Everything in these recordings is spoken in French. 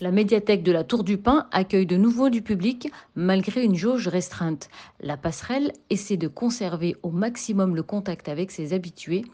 La médiathèque de la Tour du Pin accueille de nouveau du public malgré une jauge restreinte. La passerelle essaie de conserver au maximum le contact avec ses habitués.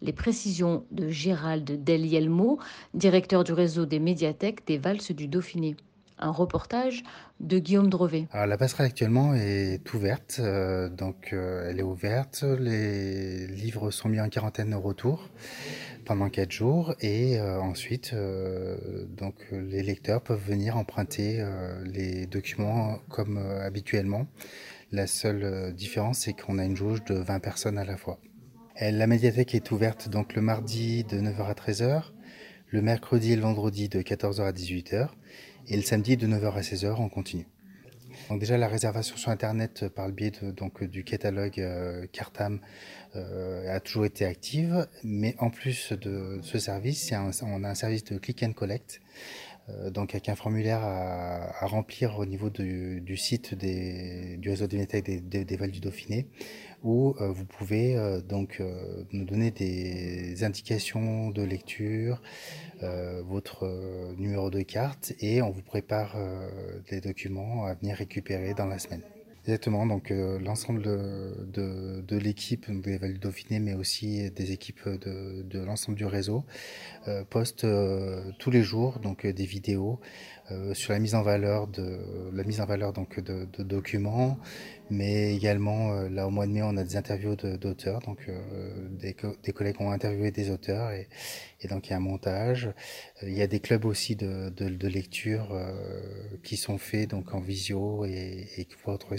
Les précisions de Gérald Delielmo, directeur du réseau des médiathèques des Valses du Dauphiné. Un reportage de Guillaume Drevet. Alors, la passerelle actuellement est ouverte, euh, donc euh, elle est ouverte. Les livres sont mis en quarantaine au retour pendant quatre jours et euh, ensuite, donc les lecteurs peuvent venir emprunter les documents comme habituellement. La seule différence, c'est qu'on a une jauge de 20 personnes à la fois. La médiathèque est ouverte donc le mardi de 9h à 13h, le mercredi et le vendredi de 14h à 18h et le samedi de 9h à 16h en continu. Donc déjà la réservation sur internet euh, par le biais de, donc du catalogue euh, Cartam euh, a toujours été active, mais en plus de ce service, on a un service de click and collect, euh, donc avec un formulaire à, remplir au niveau du, site du réseau médiathèques des, des, des du Dauphiné, où euh, vous pouvez euh, donc euh, nous donner des indications de lecture, votre numéro de carte et on vous prépare des documents à venir récupérer dans la semaine. Exactement, donc euh, l'ensemble de, de, de l'équipe des du Dauphiné, mais aussi des équipes de, de l'ensemble du réseau, euh, postent euh, tous les jours donc euh, des vidéos euh, sur la mise en valeur de la mise en valeur donc de, documents, mais également euh, là au mois de mai on a des interviews d'auteurs, donc des, des collègues ont interviewé des auteurs et, et donc il y a un montage. Il y a des clubs aussi de, lecture qui sont faits donc en visio et, et que vous pouvez retrouver